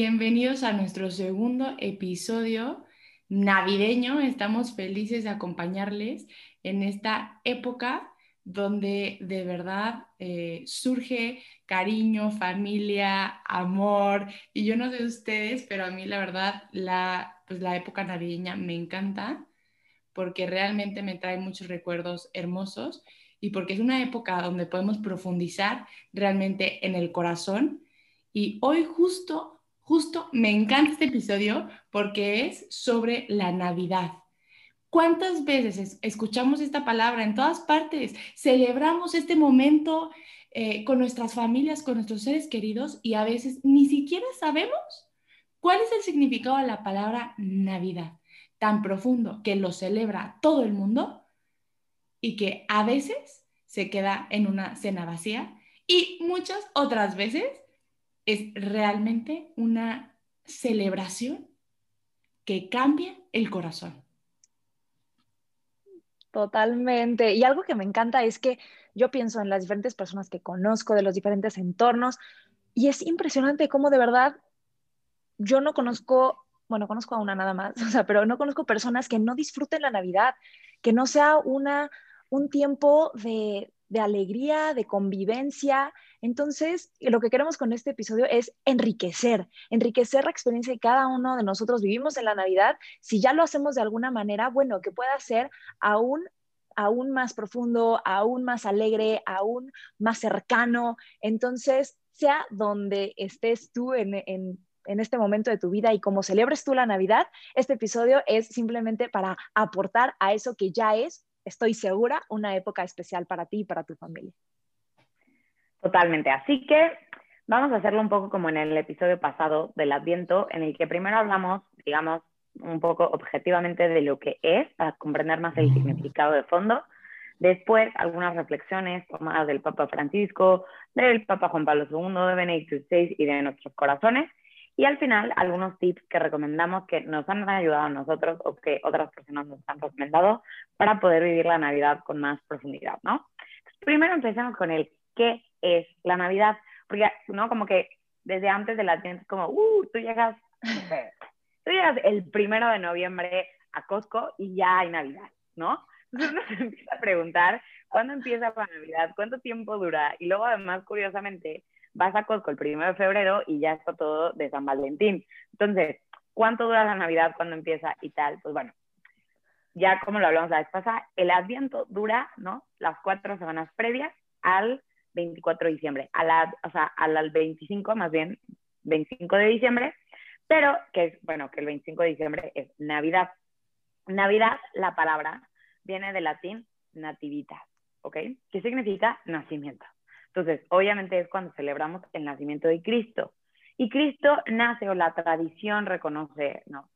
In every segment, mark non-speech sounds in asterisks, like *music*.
Bienvenidos a nuestro segundo episodio navideño. Estamos felices de acompañarles en esta época donde de verdad eh, surge cariño, familia, amor. Y yo no sé ustedes, pero a mí la verdad la, pues la época navideña me encanta porque realmente me trae muchos recuerdos hermosos y porque es una época donde podemos profundizar realmente en el corazón. Y hoy justo, justo me encanta este episodio porque es sobre la Navidad. ¿Cuántas veces escuchamos esta palabra en todas partes? Celebramos este momento eh, con nuestras familias, con nuestros seres queridos y a veces ni siquiera sabemos cuál es el significado de la palabra Navidad, tan profundo que lo celebra todo el mundo y que a veces se queda en una cena vacía y muchas otras veces es realmente una celebración que cambia el corazón. Totalmente. Y algo que me encanta es que yo pienso en las diferentes personas que conozco, de los diferentes entornos, y es impresionante cómo de verdad yo no conozco, bueno, conozco a una nada más, *laughs* o sea, pero no conozco personas que no disfruten la Navidad, que no sea una, un tiempo de, de alegría, de convivencia. Entonces, lo que queremos con este episodio es enriquecer, enriquecer la experiencia que cada uno de nosotros vivimos en la Navidad. Si ya lo hacemos de alguna manera, bueno, que pueda ser aún aún más profundo, aún más alegre, aún más cercano. Entonces, sea donde estés tú en, en, este momento de tu vida y como celebres tú la Navidad, este episodio es simplemente para aportar a eso que ya es estoy segura, una época especial para ti y para tu familia. Totalmente. Así que vamos a hacerlo un poco como en el episodio pasado del Adviento, en el que primero hablamos, digamos, un poco objetivamente de lo que es, para comprender más el significado de fondo. Después, algunas reflexiones tomadas del Papa Francisco, del Papa Juan Pablo II, de Benedicto XVI y de nuestros corazones. Y al final, algunos tips que recomendamos que nos han ayudado a nosotros o que otras personas nos han recomendado para poder vivir la Navidad con más profundidad, ¿no? primero empecemos con el qué es la Navidad, porque, ¿no? Como que desde antes de la como, uh, tú llegas, *laughs* tú llegas el primero de noviembre a Costco y ya hay Navidad, ¿no? Entonces uno *laughs* se empieza a preguntar, ¿cuándo empieza la Navidad? ¿Cuánto tiempo dura? Y luego, además, curiosamente, vas a Costco el primero de febrero y ya está todo de San Valentín. Entonces, ¿cuánto dura la Navidad? ¿Cuándo empieza? Y tal. Pues bueno, ya como lo hablamos la vez pasada, el Adviento dura, ¿no? Las cuatro semanas previas al 24 de diciembre, a la, o sea, al 25, más bien, 25 de diciembre, pero que es, bueno, que el 25 de diciembre es Navidad. Navidad, la palabra, viene del latín nativitas, ¿ok? ¿Qué significa nacimiento? Entonces, obviamente es cuando celebramos el nacimiento de Cristo. Y Cristo nace, o la tradición reconoce, ¿no?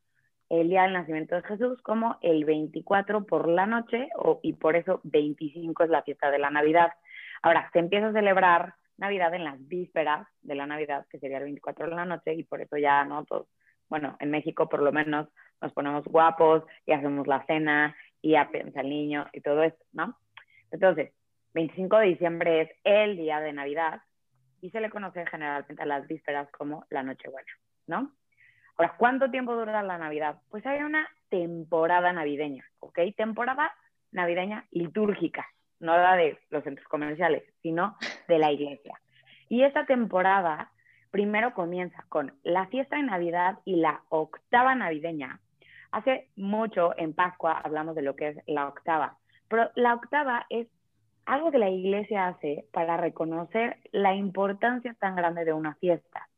El día del nacimiento de Jesús como el 24 por la noche, o, y por eso 25 es la fiesta de la Navidad. Ahora, se empieza a celebrar Navidad en las vísperas de la Navidad, que sería el 24 de la noche, y por eso ya, ¿no? Todos, bueno, en México por lo menos nos ponemos guapos y hacemos la cena y ya piensa el niño y todo eso, ¿no? Entonces, 25 de diciembre es el día de Navidad y se le conoce generalmente a las vísperas como la Nochebuena, ¿no? Ahora, ¿cuánto tiempo dura la Navidad? Pues hay una temporada navideña, ¿ok? Temporada navideña litúrgica, no la de los centros comerciales, sino de la iglesia. Y esta temporada primero comienza con la fiesta de Navidad y la octava navideña. Hace mucho en Pascua hablamos de lo que es la octava, pero la octava es algo que la iglesia hace para reconocer la importancia tan grande de una fiesta.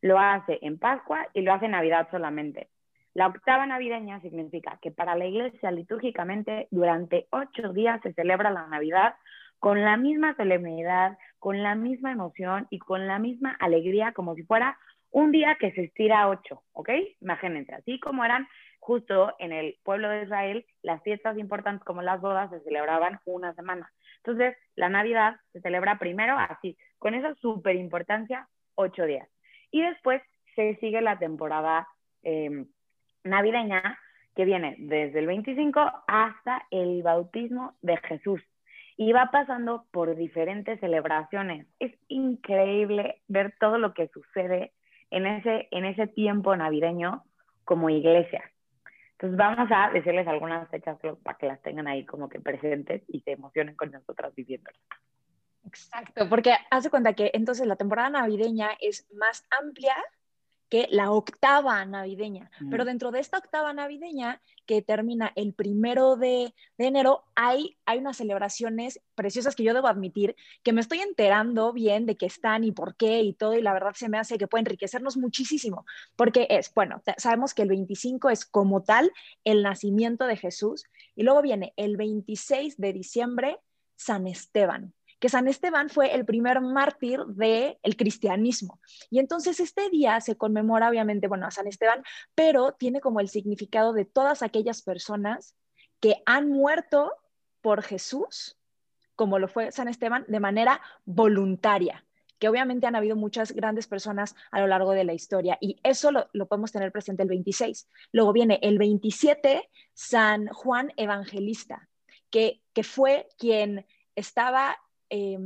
Lo hace en Pascua y lo hace en Navidad solamente. La octava navideña significa que para la iglesia litúrgicamente durante ocho días se celebra la Navidad con la misma solemnidad, con la misma emoción y con la misma alegría como si fuera un día que se estira ocho, ¿ok? Imagínense, así como eran justo en el pueblo de Israel, las fiestas importantes como las bodas se celebraban una semana. Entonces, la Navidad se celebra primero así, con esa súper importancia, ocho días. Y después se sigue la temporada em, navideña, que viene desde el 25 hasta el bautismo de Jesús. Y va pasando por diferentes celebraciones. Es increíble ver todo lo que sucede en ese, en ese tiempo navideño como iglesia. Entonces vamos a decirles algunas fechas para que las tengan ahí como que presentes y se emocionen con nosotras viviéndolas. Exacto, porque hace cuenta que entonces la temporada navideña es más amplia que la octava navideña. Pero dentro de esta octava navideña, que termina el primero de, enero, hay, hay unas celebraciones preciosas que yo debo admitir, que me estoy enterando bien de qué están y por qué y todo, y la verdad se me hace que puede enriquecernos muchísimo, porque es, bueno, sabemos que el 25 es como tal el nacimiento de Jesús, y luego viene el 26 de diciembre, San Esteban que San Esteban fue el primer mártir del el cristianismo. Y entonces este día se conmemora obviamente, bueno, a San Esteban, pero tiene como el significado de todas aquellas personas que han muerto por Jesús, como lo fue San Esteban, de manera voluntaria que obviamente han habido muchas grandes personas a lo largo de la historia y eso lo, lo, podemos tener presente el 26. Luego viene el 27, San Juan Evangelista, que, que fue quien estaba eh,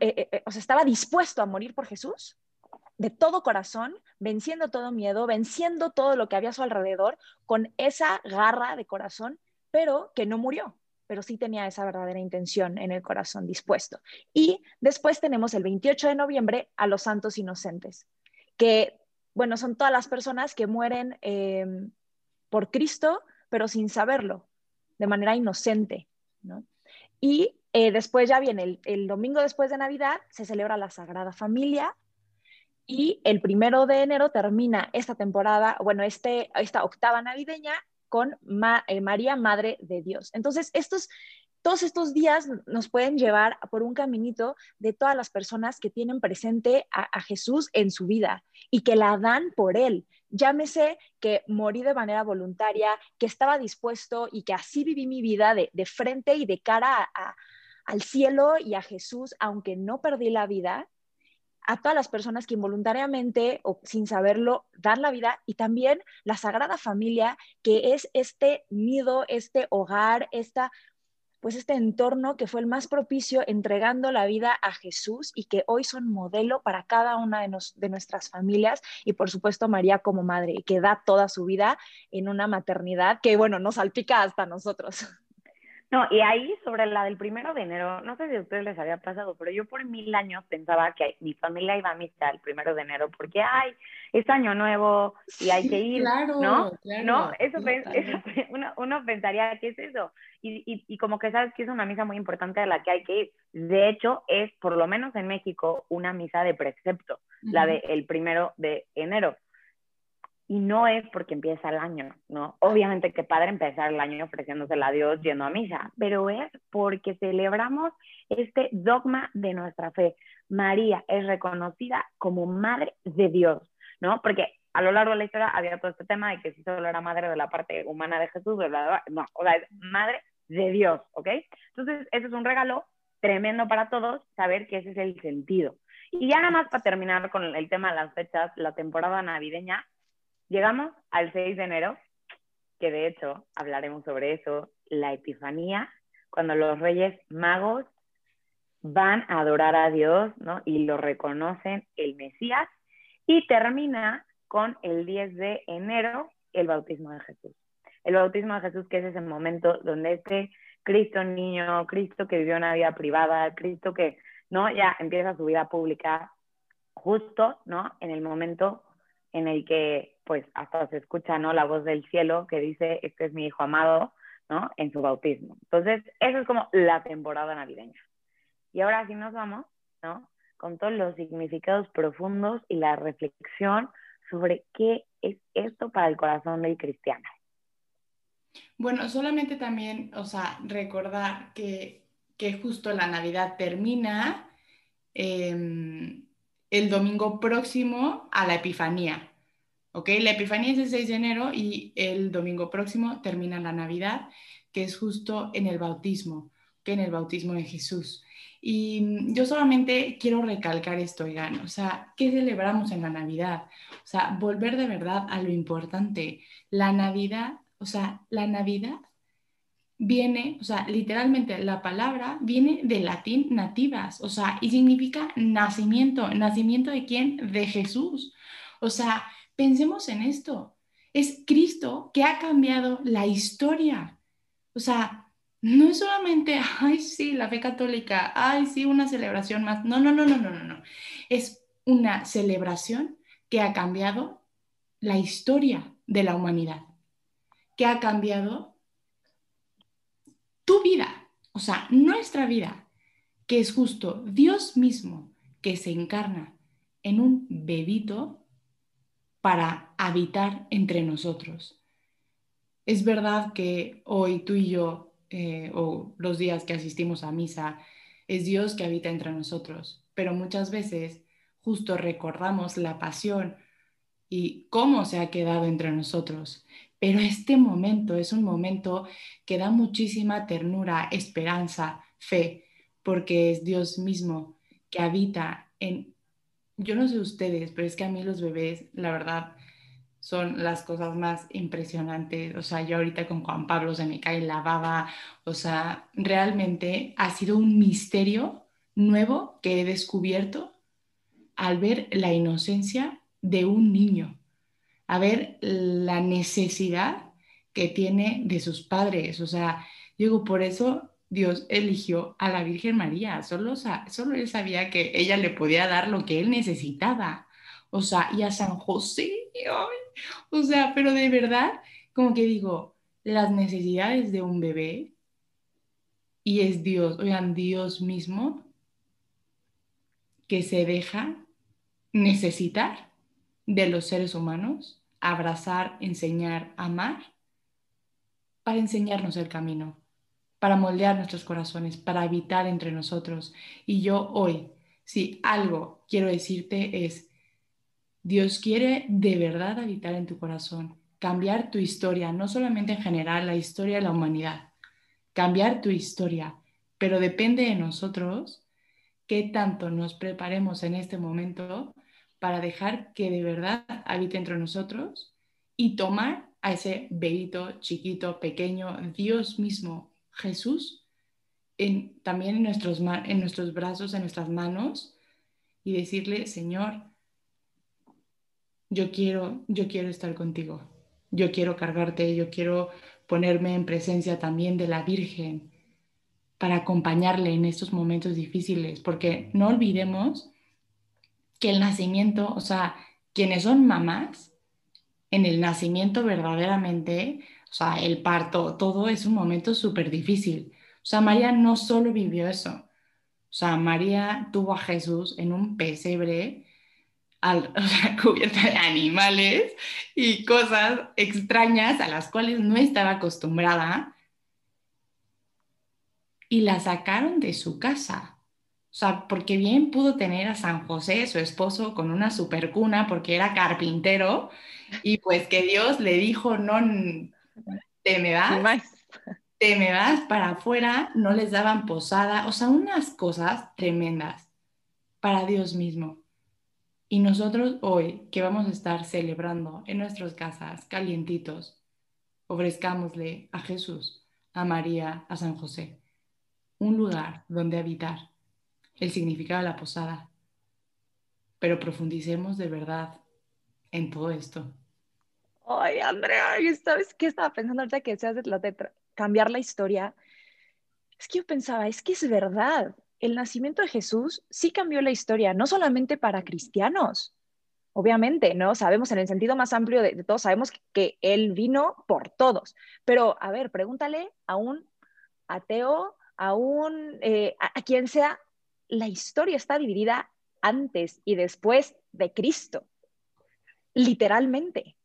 eh, eh, o sea, estaba dispuesto a morir por Jesús de todo corazón, venciendo todo miedo, venciendo todo lo que había a su alrededor, con esa garra de corazón, pero que no murió, pero sí tenía esa verdadera intención en el corazón dispuesto. Y después tenemos el 28 de noviembre a los santos inocentes, que, bueno, son todas las personas que mueren em, por Cristo, pero sin saberlo, de manera inocente, ¿no? Y eh, después ya viene el, domingo después de Navidad, se celebra la Sagrada Familia y el primero de enero termina esta temporada, bueno, este, esta octava navideña con eh, María, Madre de Dios. Entonces, estos, todos estos días nos pueden llevar por un caminito de todas las personas que tienen presente a, Jesús en su vida y que la dan por Él. Llámese que morí de manera voluntaria, que estaba dispuesto y que así viví mi vida de, de frente y de cara a, al cielo y a Jesús, aunque no perdí la vida, a todas las personas que involuntariamente o sin saberlo dan la vida y también la Sagrada Familia, que es este nido, este hogar, esta pues este entorno que fue el más propicio entregando la vida a Jesús y que hoy son modelo para cada una de, de nuestras familias y por supuesto María como madre, que da toda su vida en una maternidad que bueno, nos salpica hasta nosotros. No, y ahí sobre la del primero de enero, no sé si a ustedes les había pasado, pero yo por mil años pensaba que mi familia iba a misa el primero de enero porque, ay, es año nuevo y hay que ir, claro, ¿no? Claro, ¿No? Eso, uno, uno, pensaría que es eso. Y, y, y como que sabes que es una misa muy importante a la que hay que ir. De hecho, es, por lo menos en México, una misa de precepto, la del el primero de enero y no es porque empieza el año, ¿no? Obviamente que padre empezar el año ofreciéndosela a Dios yendo a misa, pero es porque celebramos este dogma de nuestra fe. María es reconocida como madre de Dios, ¿no? Porque a lo largo de la historia había todo este tema de que si solo era madre de la parte humana de Jesús, no, o sea, es madre de Dios, ¿ok? Entonces, ese es un regalo tremendo para todos, saber que ese es el sentido. Y ya nada más para terminar con el tema de las fechas, la temporada navideña, Llegamos al 6 de enero, que de hecho hablaremos sobre eso, la Epifanía, cuando los reyes magos van a adorar a Dios, ¿no? Y lo reconocen el Mesías, y termina con el 10 de enero, el bautismo de Jesús. El bautismo de Jesús, que es ese momento donde este Cristo niño, Cristo que vivió una vida privada, Cristo que, ¿no? Ya empieza su vida pública, justo, ¿no? En el momento en el que pues hasta se escucha, ¿no? La voz del cielo que dice, este es mi hijo amado, ¿no? En su bautismo. Entonces, eso es como la temporada navideña. Y ahora sí nos vamos, ¿no? Con todos los significados profundos y la reflexión sobre qué es esto para el corazón del cristiano. Bueno, solamente también, o sea, recordar que que justo la Navidad termina em, el domingo próximo a la Epifanía. ¿Ok? La Epifanía es el 6 de enero y el domingo próximo termina la Navidad, que es justo en el bautismo, que en el bautismo de Jesús. Y yo solamente quiero recalcar esto, oigan, o sea, ¿qué celebramos en la Navidad? O sea, volver de verdad a lo importante. La Navidad, o sea, la Navidad viene, o sea, literalmente la palabra viene del latín nativas, o sea, y significa nacimiento. ¿Nacimiento de quién? De Jesús. O sea, pensemos en esto. Es Cristo que ha cambiado la historia. O sea, no es solamente, *laughs* ay, sí, la fe católica, ay, sí, una celebración más. No, no, no, no, no, no. Es una celebración que ha cambiado la historia de la humanidad, que ha cambiado tu vida, o sea, nuestra vida, que es justo Dios mismo que se encarna en un bebito para habitar entre nosotros. Es verdad que hoy tú y yo, eh, o los días que asistimos a misa, es Dios que habita entre nosotros, pero muchas veces justo recordamos la pasión y cómo se ha quedado entre nosotros. Pero este momento es un momento que da muchísima ternura, esperanza, fe, porque es Dios mismo que habita en, yo no sé ustedes, pero es que a mí los bebés, la verdad, son las cosas más impresionantes. O sea, yo ahorita con Juan Pablo se me cae la baba. O sea, realmente ha sido un misterio nuevo que he descubierto al ver la inocencia de un niño a ver la necesidad que tiene de sus padres. O sea, digo, por eso Dios eligió a la Virgen María. Solo, él sabía que ella le podía dar lo que él necesitaba. O sea, y a San José. o sea, pero de verdad, como que digo, las necesidades de un bebé y es Dios, oigan, Dios mismo que se deja necesitar de los seres humanos abrazar, enseñar, amar, para enseñarnos el camino, para moldear nuestros corazones, para habitar entre nosotros. Y yo hoy, si algo quiero decirte es, Dios quiere de verdad habitar en tu corazón, cambiar tu historia, no solamente en general, la historia de la humanidad, cambiar tu historia, pero depende de nosotros qué tanto nos preparemos en este momento para dejar que de verdad habite entre nosotros y tomar a ese bebito chiquito, pequeño, Dios mismo, Jesús, en, también en nuestros, en nuestros brazos, en nuestras manos y decirle, Señor, yo quiero, yo quiero estar contigo, yo quiero cargarte, yo quiero ponerme en presencia también de la Virgen para acompañarle en estos momentos difíciles, porque no olvidemos que el nacimiento, o sea, quienes son mamás, en el nacimiento verdaderamente, o sea, el parto, todo es un momento súper difícil. O sea, María no solo vivió eso, o sea, María tuvo a Jesús en un pesebre al, *laughs* cubierto de animales y cosas extrañas a las cuales no estaba acostumbrada y la sacaron de su casa. O sea, porque bien pudo tener a San José, su esposo, con una supercuna porque era carpintero y pues que Dios le dijo, no, te me vas, te me vas para afuera, no les daban posada, o sea, unas cosas tremendas para Dios mismo. Y nosotros hoy, que vamos a estar celebrando en nuestras casas, calientitos, ofrezcámosle a Jesús, a María, a San José, un lugar donde habitar el significado de la posada, pero profundicemos de verdad en todo esto. Ay, Andrea, ¿sabes qué estaba pensando ahorita que decías de, de cambiar la historia? Es que yo pensaba, es que es verdad, el nacimiento de Jesús sí cambió la historia, no solamente para cristianos, obviamente, ¿no? Sabemos en el sentido más amplio de, de todos, sabemos que Él vino por todos, pero a ver, pregúntale a un ateo, a un, eh, a quien sea, la historia está dividida antes y después de Cristo, literalmente.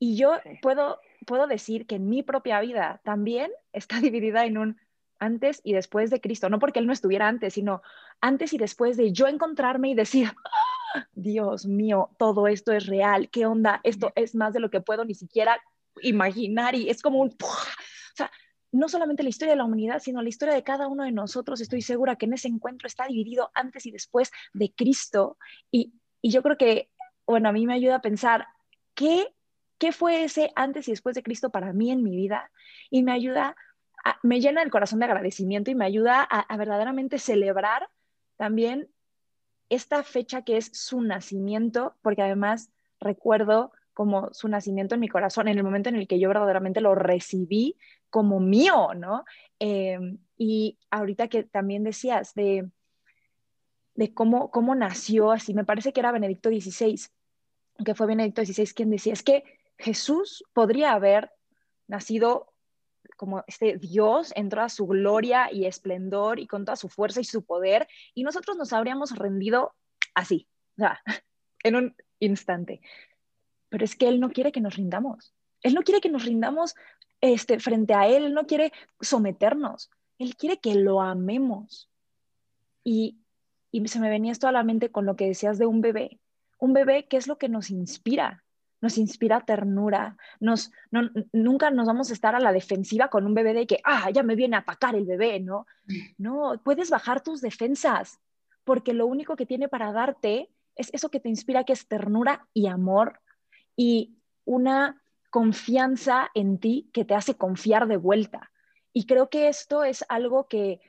Y yo puedo, puedo decir que mi propia vida también está *laughs* dividida en un antes y después de Cristo, no porque Él no estuviera antes, sino antes y después de yo encontrarme y decir, ¡Ah! Dios mío, todo esto es real, ¿qué onda? Esto es más de lo que puedo ni siquiera imaginar y es como un... O sea, no solamente la historia de la humanidad, sino la historia de cada uno de nosotros. Estoy segura que en ese encuentro está dividido antes y después de Cristo. Y, y yo creo que, bueno, a mí me ayuda a pensar, ¿qué, ¿qué fue ese antes y después de Cristo para mí en mi vida? Y me ayuda me llena el corazón de agradecimiento y me ayuda a, verdaderamente celebrar también esta fecha que es su nacimiento, porque además recuerdo como su nacimiento en mi corazón, en el momento en el que yo verdaderamente lo recibí como mío, ¿no? Em, y ahorita que también decías de, de cómo, cómo nació así, me parece que era Benedicto XVI, que fue Benedicto XVI quien decía, es que Jesús podría haber nacido como este Dios en toda su gloria y esplendor y con toda su fuerza y su poder, y nosotros nos habríamos rendido así, o sea, *laughs* en un instante. Pero es que Él no quiere que nos rindamos. Él no quiere que nos rindamos este, frente a Él, Él no quiere someternos, Él quiere que lo amemos. Y, y se me venía esto a la mente con lo que decías de un bebé. Un bebé, ¿qué es lo que nos inspira? Nos inspira ternura, nos, nunca nos vamos a estar a la defensiva con un bebé de que, ah, ya me viene a atacar el bebé, ¿no? No, puedes bajar tus defensas, porque lo único que tiene para darte es eso que te inspira, que es ternura y amor y una confianza en ti que te hace confiar de vuelta. Y creo que esto es algo que,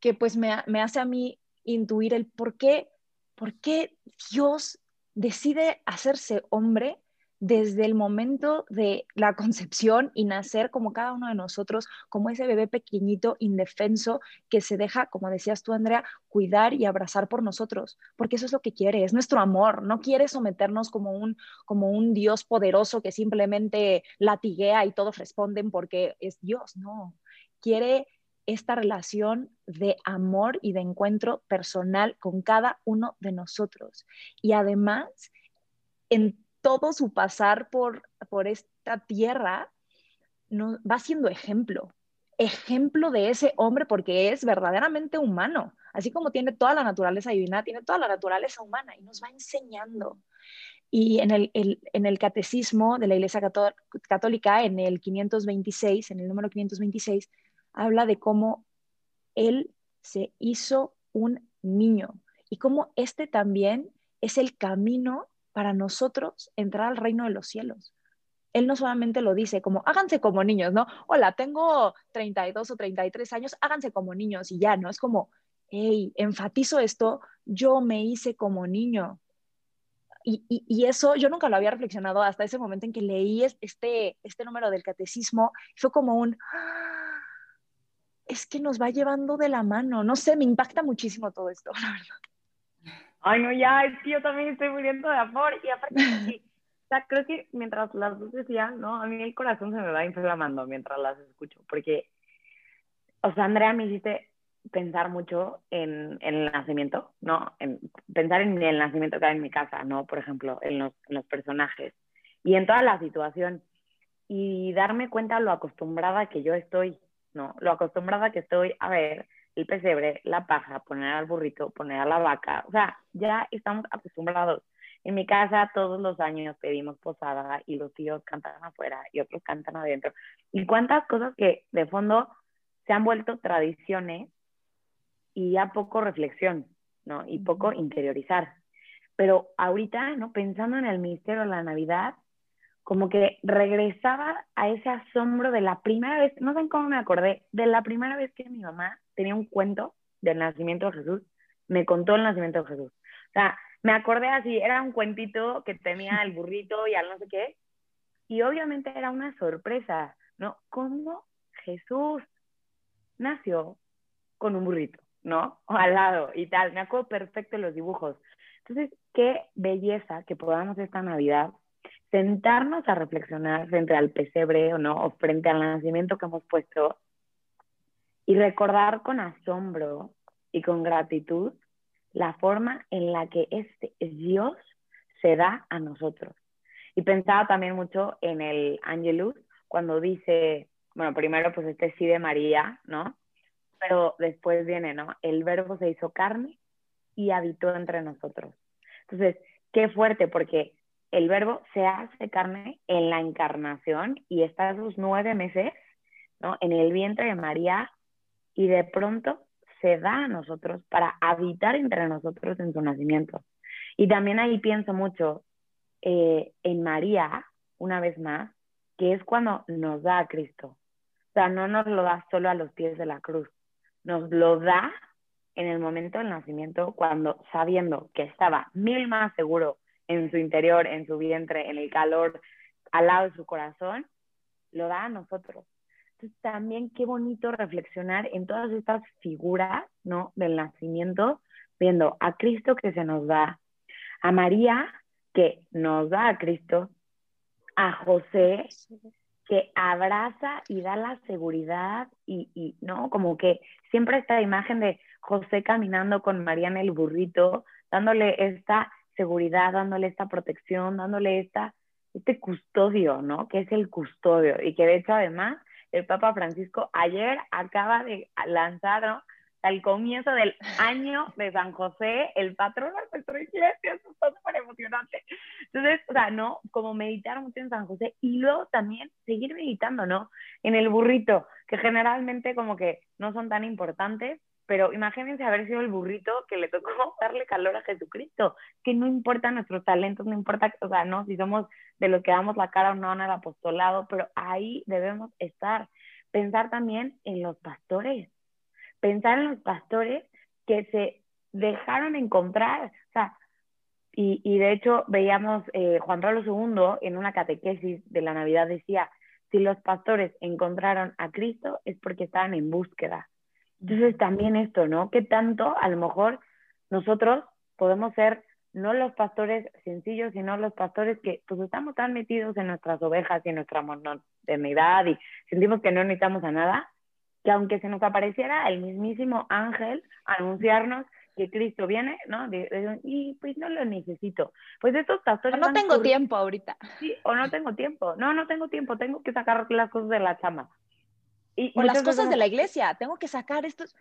que pues me, me hace a mí intuir el por qué, por qué Dios decide hacerse hombre desde el momento de la concepción y nacer como cada uno de nosotros, como ese bebé pequeñito, indefenso, que se deja, como decías tú, Andrea, cuidar y abrazar por nosotros, porque eso es lo que quiere, es nuestro amor, no quiere someternos como un, como un Dios poderoso que simplemente latiguea y todos responden porque es Dios, no, quiere esta relación de amor y de encuentro personal con cada uno de nosotros. Y además, en todo su pasar por, por esta tierra no, va siendo ejemplo, ejemplo de ese hombre porque es verdaderamente humano, así como tiene toda la naturaleza divina, tiene toda la naturaleza humana y nos va enseñando. Y en el, en el catecismo de la Iglesia Católica, en el 526, en el número 526, habla de cómo él se hizo un niño y cómo este también es el camino para nosotros entrar al reino de los cielos. Él no solamente lo dice como, háganse como niños, ¿no? Hola, tengo 32 o 33 años, háganse como niños y ya, ¿no? Es como, hey, enfatizo esto, yo me hice como niño. Y, y, eso yo nunca lo había reflexionado hasta ese momento en que leí este, este número del catecismo. Fue como un, ¡Ah! es que nos va llevando de la mano. No sé, me impacta muchísimo todo esto, *laughs* la verdad. Ay, no, ya, es que yo también estoy muriendo de amor. Y aparte, sí, *laughs* o sea, creo que mientras las dos decían, ¿no? A mí el corazón se me va inflamando mientras las escucho, porque, o sea, Andrea, me hiciste pensar mucho en, en el nacimiento, ¿no? En, pensar en el nacimiento que hay en mi casa, ¿no? Por ejemplo, en los, en los personajes y en toda la situación. Y darme cuenta lo acostumbrada que yo estoy, ¿no? Lo acostumbrada que estoy a ver el pesebre, la paja, poner al burrito, poner a la vaca, o sea, ya estamos acostumbrados. En mi casa todos los años pedimos posada y los tíos cantan afuera y otros cantan adentro. Y cuántas cosas que de fondo se han vuelto tradiciones y ya poco reflexión, ¿no? Y poco interiorizar. Pero ahorita, ¿no? Pensando en el misterio de la Navidad, como que regresaba a ese asombro de la primera vez, no sé cómo me acordé, de la primera vez que mi mamá tenía un cuento del nacimiento de Jesús, me contó el nacimiento de Jesús. O sea, me acordé así, era un cuentito que tenía *laughs* el burrito y al no sé qué, y obviamente era una sorpresa, ¿no? ¿Cómo Jesús nació con un burrito, ¿no? O *laughs* al lado y tal, me acuerdo perfecto los dibujos. Entonces, qué belleza que podamos esta Navidad sentarnos a reflexionar frente al pesebre o no, o frente al nacimiento que hemos puesto y recordar con asombro y con gratitud la forma en la que este Dios se da a nosotros. Y pensaba también mucho en el Angelus, cuando dice, bueno, primero pues este sí de María, ¿no? pero después viene, ¿no? El verbo se hizo carne y habitó entre nosotros. Entonces, qué fuerte, porque el verbo se hace carne en la encarnación y está esos nueve meses, ¿no? En el vientre de María y de pronto se da a nosotros para habitar entre nosotros en su nacimiento. Y también ahí pienso mucho eh, en María, una vez más, que es cuando nos da a Cristo. O sea, no nos lo da solo a los pies de la cruz, nos lo da en el momento del nacimiento, cuando sabiendo que estaba mil más seguro en su interior, en su vientre, en el calor, al lado de su corazón, lo da a nosotros. Entonces también qué bonito reflexionar en todas estas figuras, ¿no? Del nacimiento, viendo a Cristo que se nos da, a María que nos da a Cristo, a José que abraza y da la seguridad y, y, no, como que siempre esta imagen de José caminando con María en el burrito, dándole esta seguridad, dándole esta protección, dándole esta, este custodio, ¿no? Que es el custodio y que de hecho además el Papa Francisco ayer acaba de lanzar, ¿no? Al comienzo del año de San José, el patrón de nuestra iglesia, eso está súper emocionante. Entonces, o sea, ¿no? Como meditar mucho en San José y luego también seguir meditando, ¿no? En el burrito, que generalmente como que no son tan importantes, pero imagínense haber sido el burrito que le tocó *laughs* darle calor a Jesucristo, que no importa nuestros talentos, no importa, o sea, no, si somos de los que damos la cara o no en el apostolado, pero ahí debemos estar. Pensar también en los pastores, pensar en los pastores que se dejaron encontrar, o sea, y, y de hecho veíamos eh, Juan Pablo II en una catequesis de la Navidad decía, si los pastores encontraron a Cristo es porque estaban en búsqueda entonces también esto, ¿no? Que tanto a lo mejor nosotros podemos ser no los pastores sencillos, sino los pastores que pues estamos tan metidos en nuestras ovejas y en nuestra modernidad y sentimos que no necesitamos a nada, que aunque se nos apareciera el mismísimo ángel anunciarnos que Cristo viene, ¿no? y pues no lo necesito. Pues estos pastores... no tengo tiempo ahorita. Sí, o no tengo tiempo. No, no tengo tiempo, tengo que sacar las cosas de la chama. Y o las cosas de la iglesia, tengo que sacar estos.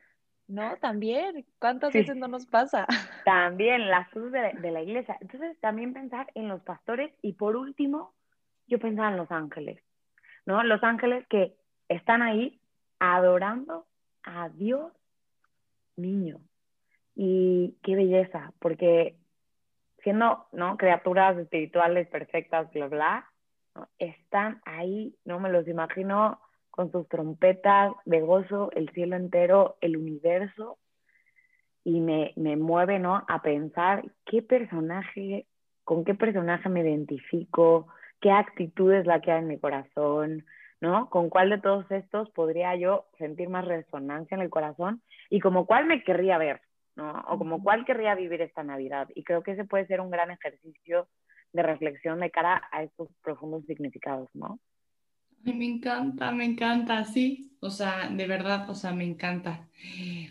No, también. ¿Cuántas veces no nos pasa? *laughs* También las cosas de, la iglesia. Entonces, también pensar en los pastores y por último, yo pensaba en los ángeles, ¿no? Los ángeles que están ahí adorando a Dios niño. Y qué belleza, porque siendo, ¿no? Criaturas espirituales perfectas, bla, bla, están ahí, no me los imagino con sus trompetas de gozo, el cielo entero, el universo, y me, me mueve, ¿no? A pensar qué personaje, con qué personaje me identifico, qué actitud es la que hay en mi corazón, ¿no? Con cuál de todos estos podría yo sentir más resonancia en el corazón y como cuál me querría ver, ¿no? O como cuál querría vivir esta Navidad. Y creo que ese puede ser un gran ejercicio de reflexión de cara a estos profundos significados, ¿no? Me encanta, me encanta, sí. O sea, de verdad, o sea, me encanta.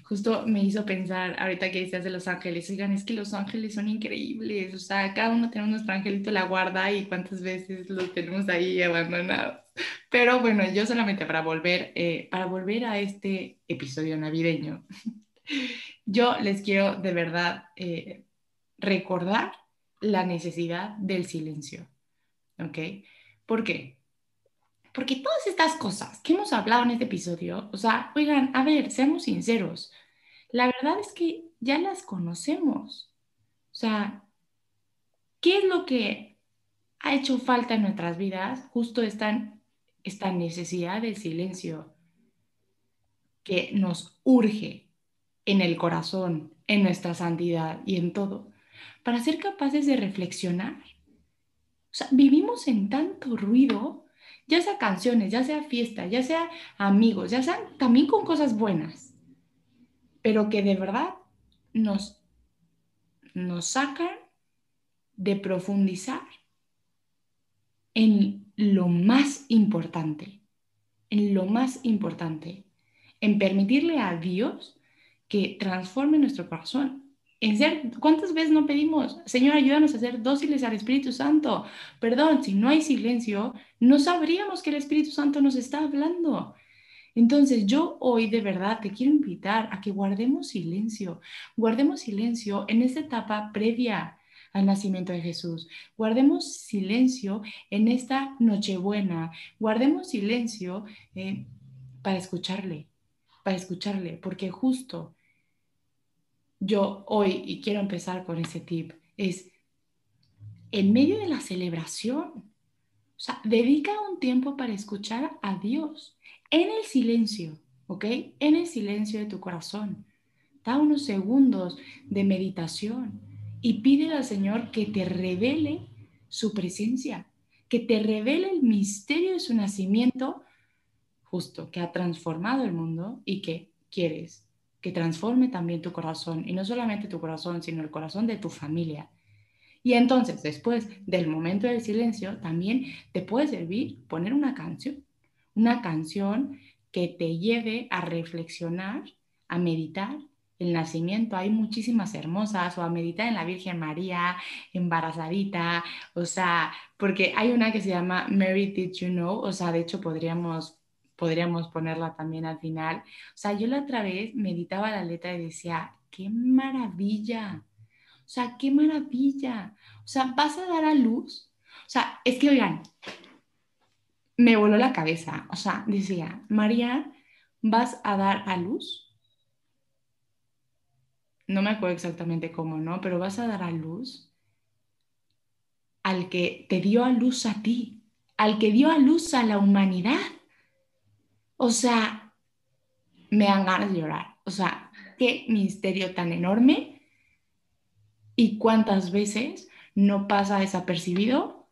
Justo me hizo pensar, ahorita que decías de los ángeles, oigan, es que los ángeles son increíbles. O sea, cada uno tenemos nuestro angelito la guarda y cuántas veces los tenemos ahí abandonados. Pero bueno, yo solamente para volver, eh, para volver a este episodio navideño, *laughs* yo les quiero de verdad eh, recordar la necesidad del silencio. ¿Ok? ¿Por qué? Porque todas estas cosas que hemos hablado en este episodio, o sea, oigan, a ver, seamos sinceros, la verdad es que ya las conocemos. O sea, ¿qué es lo que ha hecho falta en nuestras vidas? Justo esta, esta necesidad de silencio que nos urge en el corazón, en nuestra santidad y en todo, para ser capaces de reflexionar. O sea, vivimos en tanto ruido ya sea canciones, ya sea fiesta, ya sea amigos, ya sean también con cosas buenas, pero que de verdad nos, nos sacan de profundizar en lo más importante, en lo más importante, en permitirle a Dios que transforme nuestro corazón, ¿cuántas veces no pedimos, Señor, ayúdanos a ser dóciles al Espíritu Santo? Perdón, si no hay silencio, no sabríamos que el Espíritu Santo nos está hablando. Entonces yo hoy de verdad te quiero invitar a que guardemos silencio, guardemos silencio en esta etapa previa al nacimiento de Jesús. Guardemos silencio en esta Nochebuena, guardemos silencio eh, para escucharle, para escucharle, porque justo yo hoy, y quiero empezar con ese tip, es en medio de la celebración, o sea, dedica un tiempo para escuchar a Dios en el silencio, ¿ok? En el silencio de tu corazón. Da unos segundos de meditación y pide al Señor que te revele su presencia, que te revele el misterio de su nacimiento, justo, que ha transformado el mundo y que quieres que transforme también tu corazón, y no solamente tu corazón, sino el corazón de tu familia. Y entonces, después del momento del silencio, también te puede servir poner una canción, una canción que te lleve a reflexionar, a meditar el nacimiento. Hay muchísimas hermosas, o a meditar en la Virgen María, embarazadita, o sea, porque hay una que se llama Mary Did You Know, o sea, de hecho podríamos podríamos ponerla también al final. O sea, yo la otra vez meditaba la letra y decía, qué maravilla. O sea, qué maravilla. O sea, vas a dar a luz. O sea, es que, oigan, me voló la cabeza. O sea, decía, María, vas a dar a luz. No me acuerdo exactamente cómo, ¿no? Pero vas a dar a luz al que te dio a luz a ti, al que dio a luz a la humanidad. O sea, me dan ganas de llorar. O sea, qué misterio tan enorme y cuántas veces no pasa desapercibido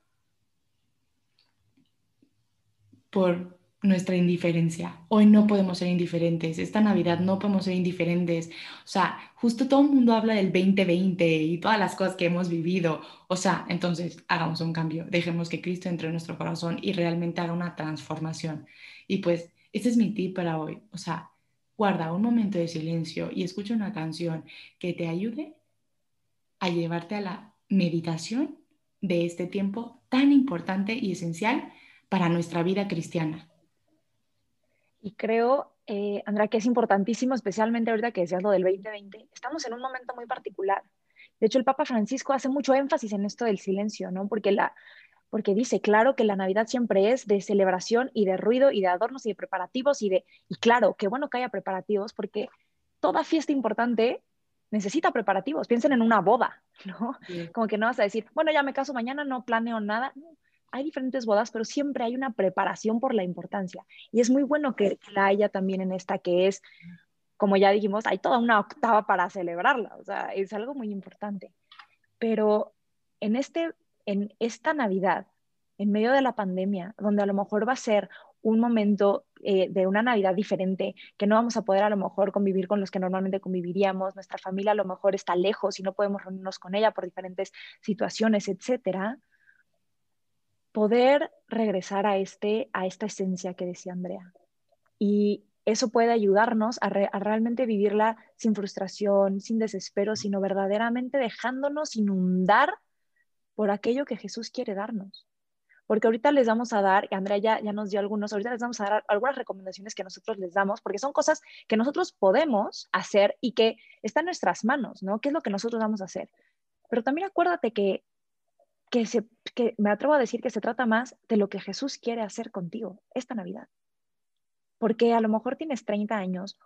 por nuestra indiferencia. Hoy no podemos ser indiferentes. Esta Navidad no podemos ser indiferentes. O sea, justo todo el mundo habla del 2020 y todas las cosas que hemos vivido. O sea, entonces hagamos un cambio. Dejemos que Cristo entre en nuestro corazón y realmente haga una transformación. Y pues ese es mi tip para hoy. O sea, guarda un momento de silencio y escucha una canción que te ayude a llevarte a la meditación de este tiempo tan importante y esencial para nuestra vida cristiana. Y creo, eh, que es importantísimo, especialmente ahorita que decías lo del 2020. Estamos en un momento muy particular. De hecho, el Papa Francisco hace mucho énfasis en esto del silencio, ¿no? Porque la, porque dice, claro que la Navidad siempre es de celebración y de ruido y de adornos y de preparativos y de, y claro, qué bueno que haya preparativos porque toda fiesta importante necesita preparativos. Piensen en una boda, *laughs* ¿no? Como que no vas a decir, bueno, ya me caso mañana, no planeo nada. hay diferentes bodas, pero siempre hay una preparación por la importancia. Y es muy bueno que la haya también en esta que es, como ya dijimos, hay toda una octava para celebrarla. O sea, es algo muy importante. Pero en este en esta Navidad, en medio de la pandemia, donde a lo mejor va a ser un momento eh, de una Navidad diferente, que no vamos a poder a lo mejor convivir con los que normalmente conviviríamos, nuestra familia a lo mejor está lejos y no podemos reunirnos con ella por diferentes situaciones, etcétera, poder regresar a, este, a esta esencia que decía Andrea. Y eso puede ayudarnos a, a, realmente vivirla sin frustración, sin desespero, sino verdaderamente dejándonos inundar por aquello que Jesús quiere darnos. Porque ahorita les vamos a dar, y Andrea ya, ya nos dio algunos, ahorita les vamos a dar algunas recomendaciones que nosotros les damos, porque son cosas que nosotros podemos hacer y que están en nuestras manos, ¿no? ¿Qué es lo que nosotros vamos a hacer? Pero también acuérdate que, que, se, que me atrevo a decir que se trata más de lo que Jesús quiere hacer contigo esta Navidad. Porque a lo mejor tienes 30 años,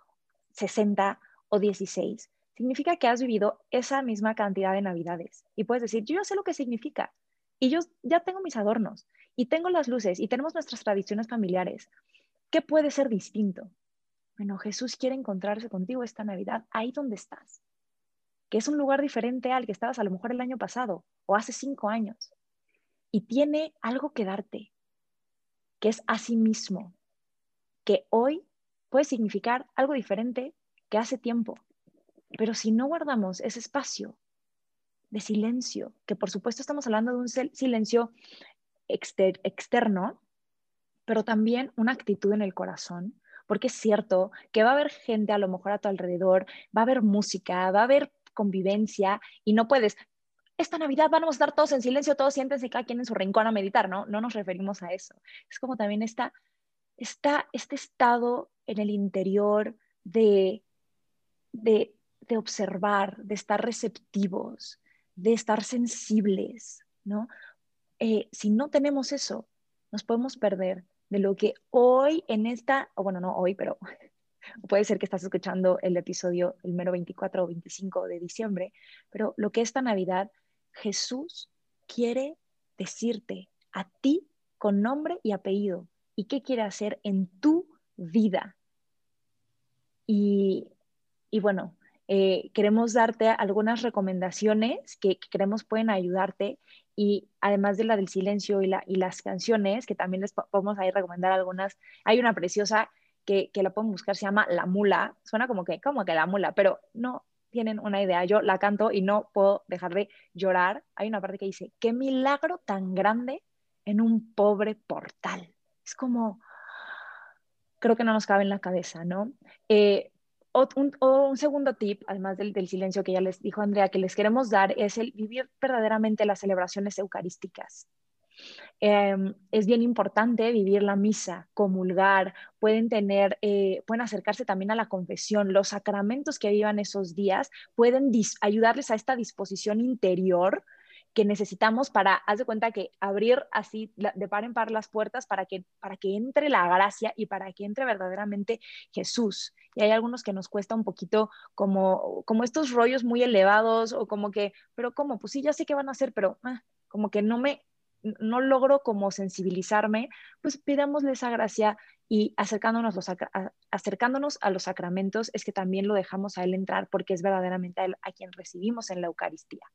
60 o 16, significa que has vivido esa misma cantidad de navidades. Y puedes decir, yo ya sé lo que significa. Y yo ya tengo mis adornos, y tengo las luces, y tenemos nuestras tradiciones familiares. ¿Qué puede ser distinto? Bueno, Jesús quiere encontrarse contigo esta Navidad, ahí donde estás, que es un lugar diferente al que estabas a lo mejor el año pasado o hace cinco años. Y tiene algo que darte, que es a sí mismo, que hoy puede significar algo diferente que hace tiempo. Pero si no guardamos ese espacio de silencio, que por supuesto estamos hablando de un silencio externo, pero también una actitud en el corazón, porque es cierto que va a haber gente a lo mejor a tu alrededor, va a haber música, va a haber convivencia y no puedes, esta Navidad vamos a estar todos en silencio, todos siéntense cada quien en su rincón a meditar, ¿no? No nos referimos a eso. Es como también esta está este estado en el interior de, de, de observar, de estar receptivos, de estar sensibles, ¿no? Eh, si no tenemos eso, nos podemos perder de lo que hoy en esta, o bueno, no hoy, pero *laughs* puede ser que estás escuchando el episodio el mero 24 o 25 de diciembre, pero lo que esta Navidad, Jesús quiere decirte a ti con nombre y apellido y qué quiere hacer en tu vida. Y, y bueno, eh, queremos darte algunas recomendaciones que, que, creemos pueden ayudarte y además de la del silencio y, la, y las canciones, que también les podemos ahí recomendar algunas. Hay una preciosa que, que la pueden buscar, se llama La Mula. Suena como que, como que La Mula, pero no tienen una idea. Yo la canto y no puedo dejar de llorar. Hay una parte que dice, qué milagro tan grande en un pobre portal. Es como, creo que no nos cabe en la cabeza, ¿no? Eh, un, un, segundo tip, además del, silencio que ya les dijo Andrea, que les queremos dar es el vivir verdaderamente las celebraciones eucarísticas. Eh, es bien importante vivir la misa, comulgar, pueden tener, eh, pueden acercarse también a la confesión. Los sacramentos que vivan esos días pueden ayudarles a esta disposición interior que necesitamos para, haz de cuenta que abrir así de par en par las puertas para que, para que entre la gracia y para que entre verdaderamente Jesús. Y hay algunos que nos cuesta un poquito como, como estos rollos muy elevados o como que, pero ¿cómo? Pues sí, ya sé qué van a hacer, pero ah, como que no me, no logro como sensibilizarme, pues pidámosle esa gracia y acercándonos, los, acercándonos a los sacramentos es que también lo dejamos a Él entrar porque es verdaderamente a, él, a quien recibimos en la Eucaristía.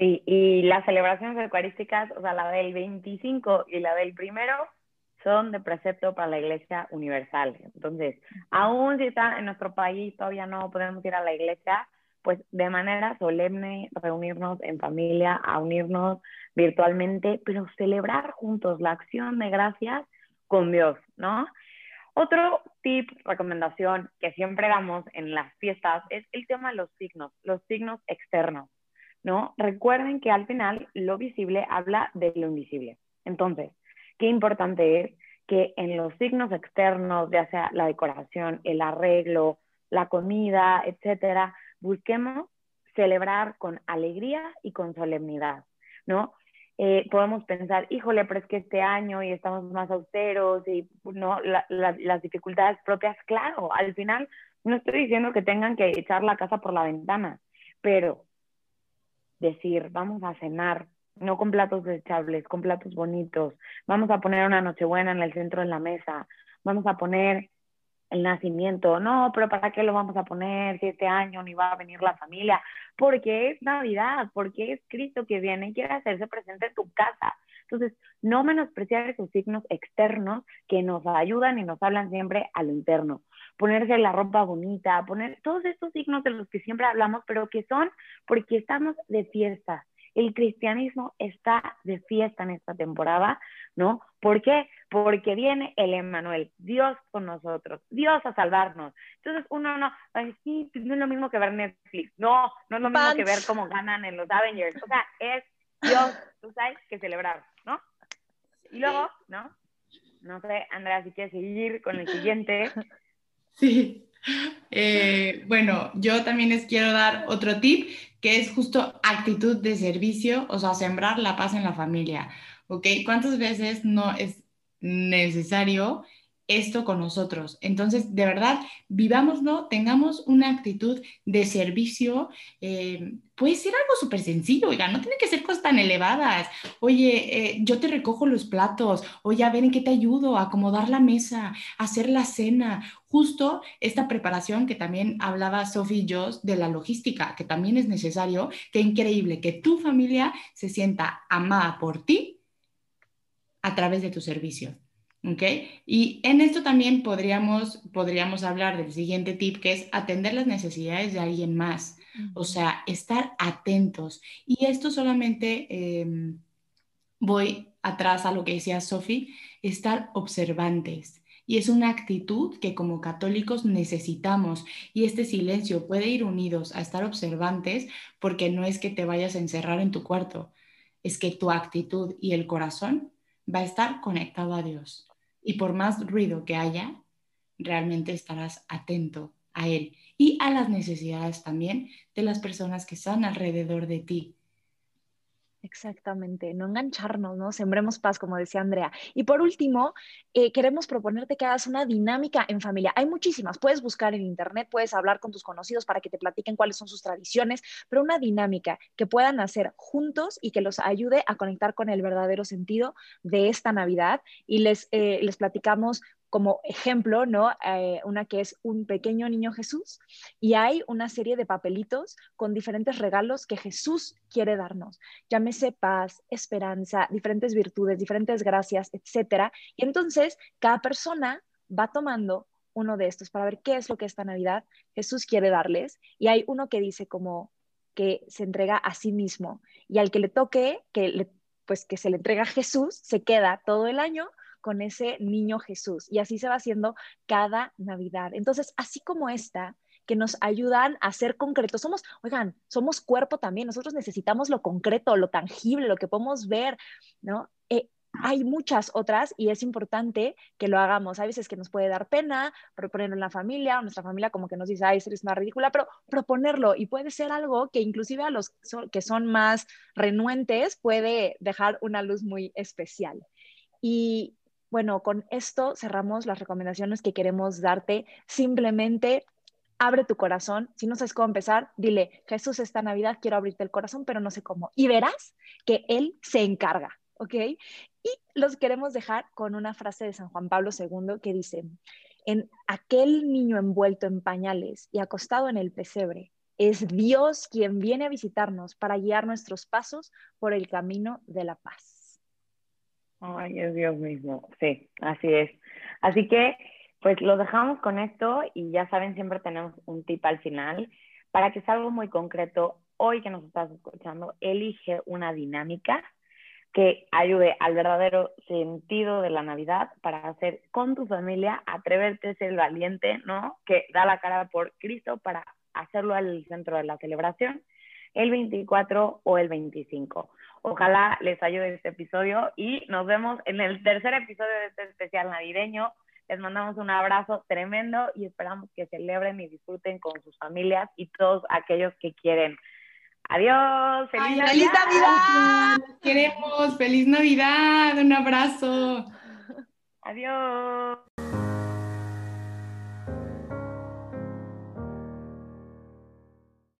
Sí, y las celebraciones eucarísticas, o sea, la del 25 y la del primero, son de precepto para la Iglesia Universal. Entonces, aún si está en nuestro país, todavía no podemos ir a la iglesia, pues de manera solemne reunirnos en familia, a unirnos virtualmente, pero celebrar juntos la acción de gracias con Dios, ¿no? Otro tip, recomendación que siempre damos en las fiestas es el tema de los signos, los signos externos. ¿No? Recuerden que al final lo visible habla de lo invisible. Entonces, qué importante es que en los signos externos, ya sea la decoración, el arreglo, la comida, etcétera, busquemos celebrar con alegría y con solemnidad, ¿no? Eh, podemos pensar, híjole, pero es que este año y estamos más austeros y no las dificultades propias, claro, al final no estoy diciendo que tengan que echar la casa por la ventana, pero decir, vamos a cenar, no con platos desechables, con platos bonitos, vamos a poner una nochebuena en el centro de la mesa, vamos a poner el nacimiento, no, pero ¿para qué lo vamos a poner si este año ni va a venir la familia? Porque es Navidad, porque es Cristo que viene y quiere hacerse presente en tu casa. Entonces, no menospreciar esos signos externos que nos ayudan y nos hablan siempre a lo interno ponerse la ropa bonita, poner todos estos signos de los que siempre hablamos, pero que son porque estamos de fiesta. El cristianismo está de fiesta en esta temporada, ¿no? ¿Por qué? Porque viene el Emmanuel, Dios con nosotros, Dios a salvarnos. Entonces uno no, ay, sí, no es lo mismo que ver Netflix, no, no es lo mismo que ver cómo ganan en los Avengers, o sea, es Dios, tú sabes, que celebrar. Y luego, ¿no? No sé, Andrea, si quieres seguir con el siguiente. *laughs* Sí. Eh, bueno, yo también les quiero dar otro tip que es justo actitud de servicio, o sea, sembrar la paz en la familia. ¿Ok? ¿Cuántas veces no es necesario esto con nosotros. Entonces, de verdad, vivámoslo, tengamos una actitud de servicio. Eh, puede ser algo súper sencillo, oiga, no tiene que ser cosas tan elevadas. Oye, eh, yo te recojo los platos, oye, a ver en qué te ayudo, a acomodar la mesa, a hacer la cena. Justo esta preparación que también hablaba Sophie y yo de la logística, que también es necesario, qué increíble que tu familia se sienta amada por ti a través de tu servicio. ¿Okay? Y en esto también podríamos, podríamos hablar del siguiente tip, que es atender las necesidades de alguien más, o sea, estar atentos. Y esto solamente em, voy atrás a lo que decía Sophie, estar observantes. Y es una actitud que como católicos necesitamos. Y este silencio puede ir unidos a estar observantes porque no es que te vayas a encerrar en tu cuarto, es que tu actitud y el corazón va a estar conectado a Dios. Y por más ruido que haya, realmente estarás atento a él y a las necesidades también de las personas que están alrededor de ti. Exactamente, no engancharnos, ¿no? Sembremos paz, como decía Andrea. Y por último, eh, queremos proponerte que hagas una dinámica en familia. Hay muchísimas, puedes buscar en internet, puedes hablar con tus conocidos para que te platiquen cuáles son sus tradiciones, pero una dinámica que puedan hacer juntos y que los ayude a conectar con el verdadero sentido de esta Navidad. Y les, eh, les platicamos como ejemplo, ¿no? Eh, una que es un pequeño niño Jesús y hay una serie de papelitos con diferentes regalos que Jesús quiere darnos. Llámese paz, esperanza, diferentes virtudes, diferentes gracias, etcétera. Y entonces cada persona va tomando uno de estos para ver qué es lo que esta Navidad Jesús quiere darles. Y hay uno que dice como que se entrega a sí mismo y al que le toque, que pues que se le entrega a Jesús, se queda todo el año con ese niño Jesús. Y así se va haciendo cada Navidad. Entonces, así como esta, que nos ayudan a ser concretos. Somos, oigan, somos cuerpo también, nosotros necesitamos lo concreto, lo tangible, lo que podemos ver, ¿no? Hay muchas otras y es importante que lo hagamos. Hay veces que nos puede dar pena proponerlo en la familia, o nuestra familia como que nos dice, ay, eres una ridícula, pero proponerlo y puede ser algo que inclusive a los que son más renuentes puede dejar una luz muy especial. Y bueno, con esto cerramos las recomendaciones que queremos darte. Simplemente abre tu corazón. Si no sabes cómo empezar, dile, Jesús, esta Navidad quiero abrirte el corazón, pero no sé cómo. Y verás que Él se encarga, ¿ok? Y los queremos dejar con una frase de San Juan Pablo II que dice, en aquel niño envuelto en pañales y acostado en el pesebre, es Dios quien viene a visitarnos para guiar nuestros pasos por el camino de la paz. Ay, es Dios mismo. Sí, así es. Así que, pues lo dejamos con esto y ya saben, siempre tenemos un tip al final. Para que sea algo muy concreto, hoy que nos estás escuchando, elige una dinámica que ayude al verdadero sentido de la Navidad para hacer con tu familia, atreverte a ser valiente, ¿no? Que da la cara por Cristo para hacerlo al centro de la celebración el 24 o el 25. Ojalá les ayude este episodio y nos vemos en el tercer episodio de este especial navideño. Les mandamos un abrazo tremendo y esperamos que celebren y disfruten con sus familias y todos aquellos que quieren. Adiós, feliz, Navidad. feliz Navidad. Queremos, feliz Navidad, un abrazo. Adiós.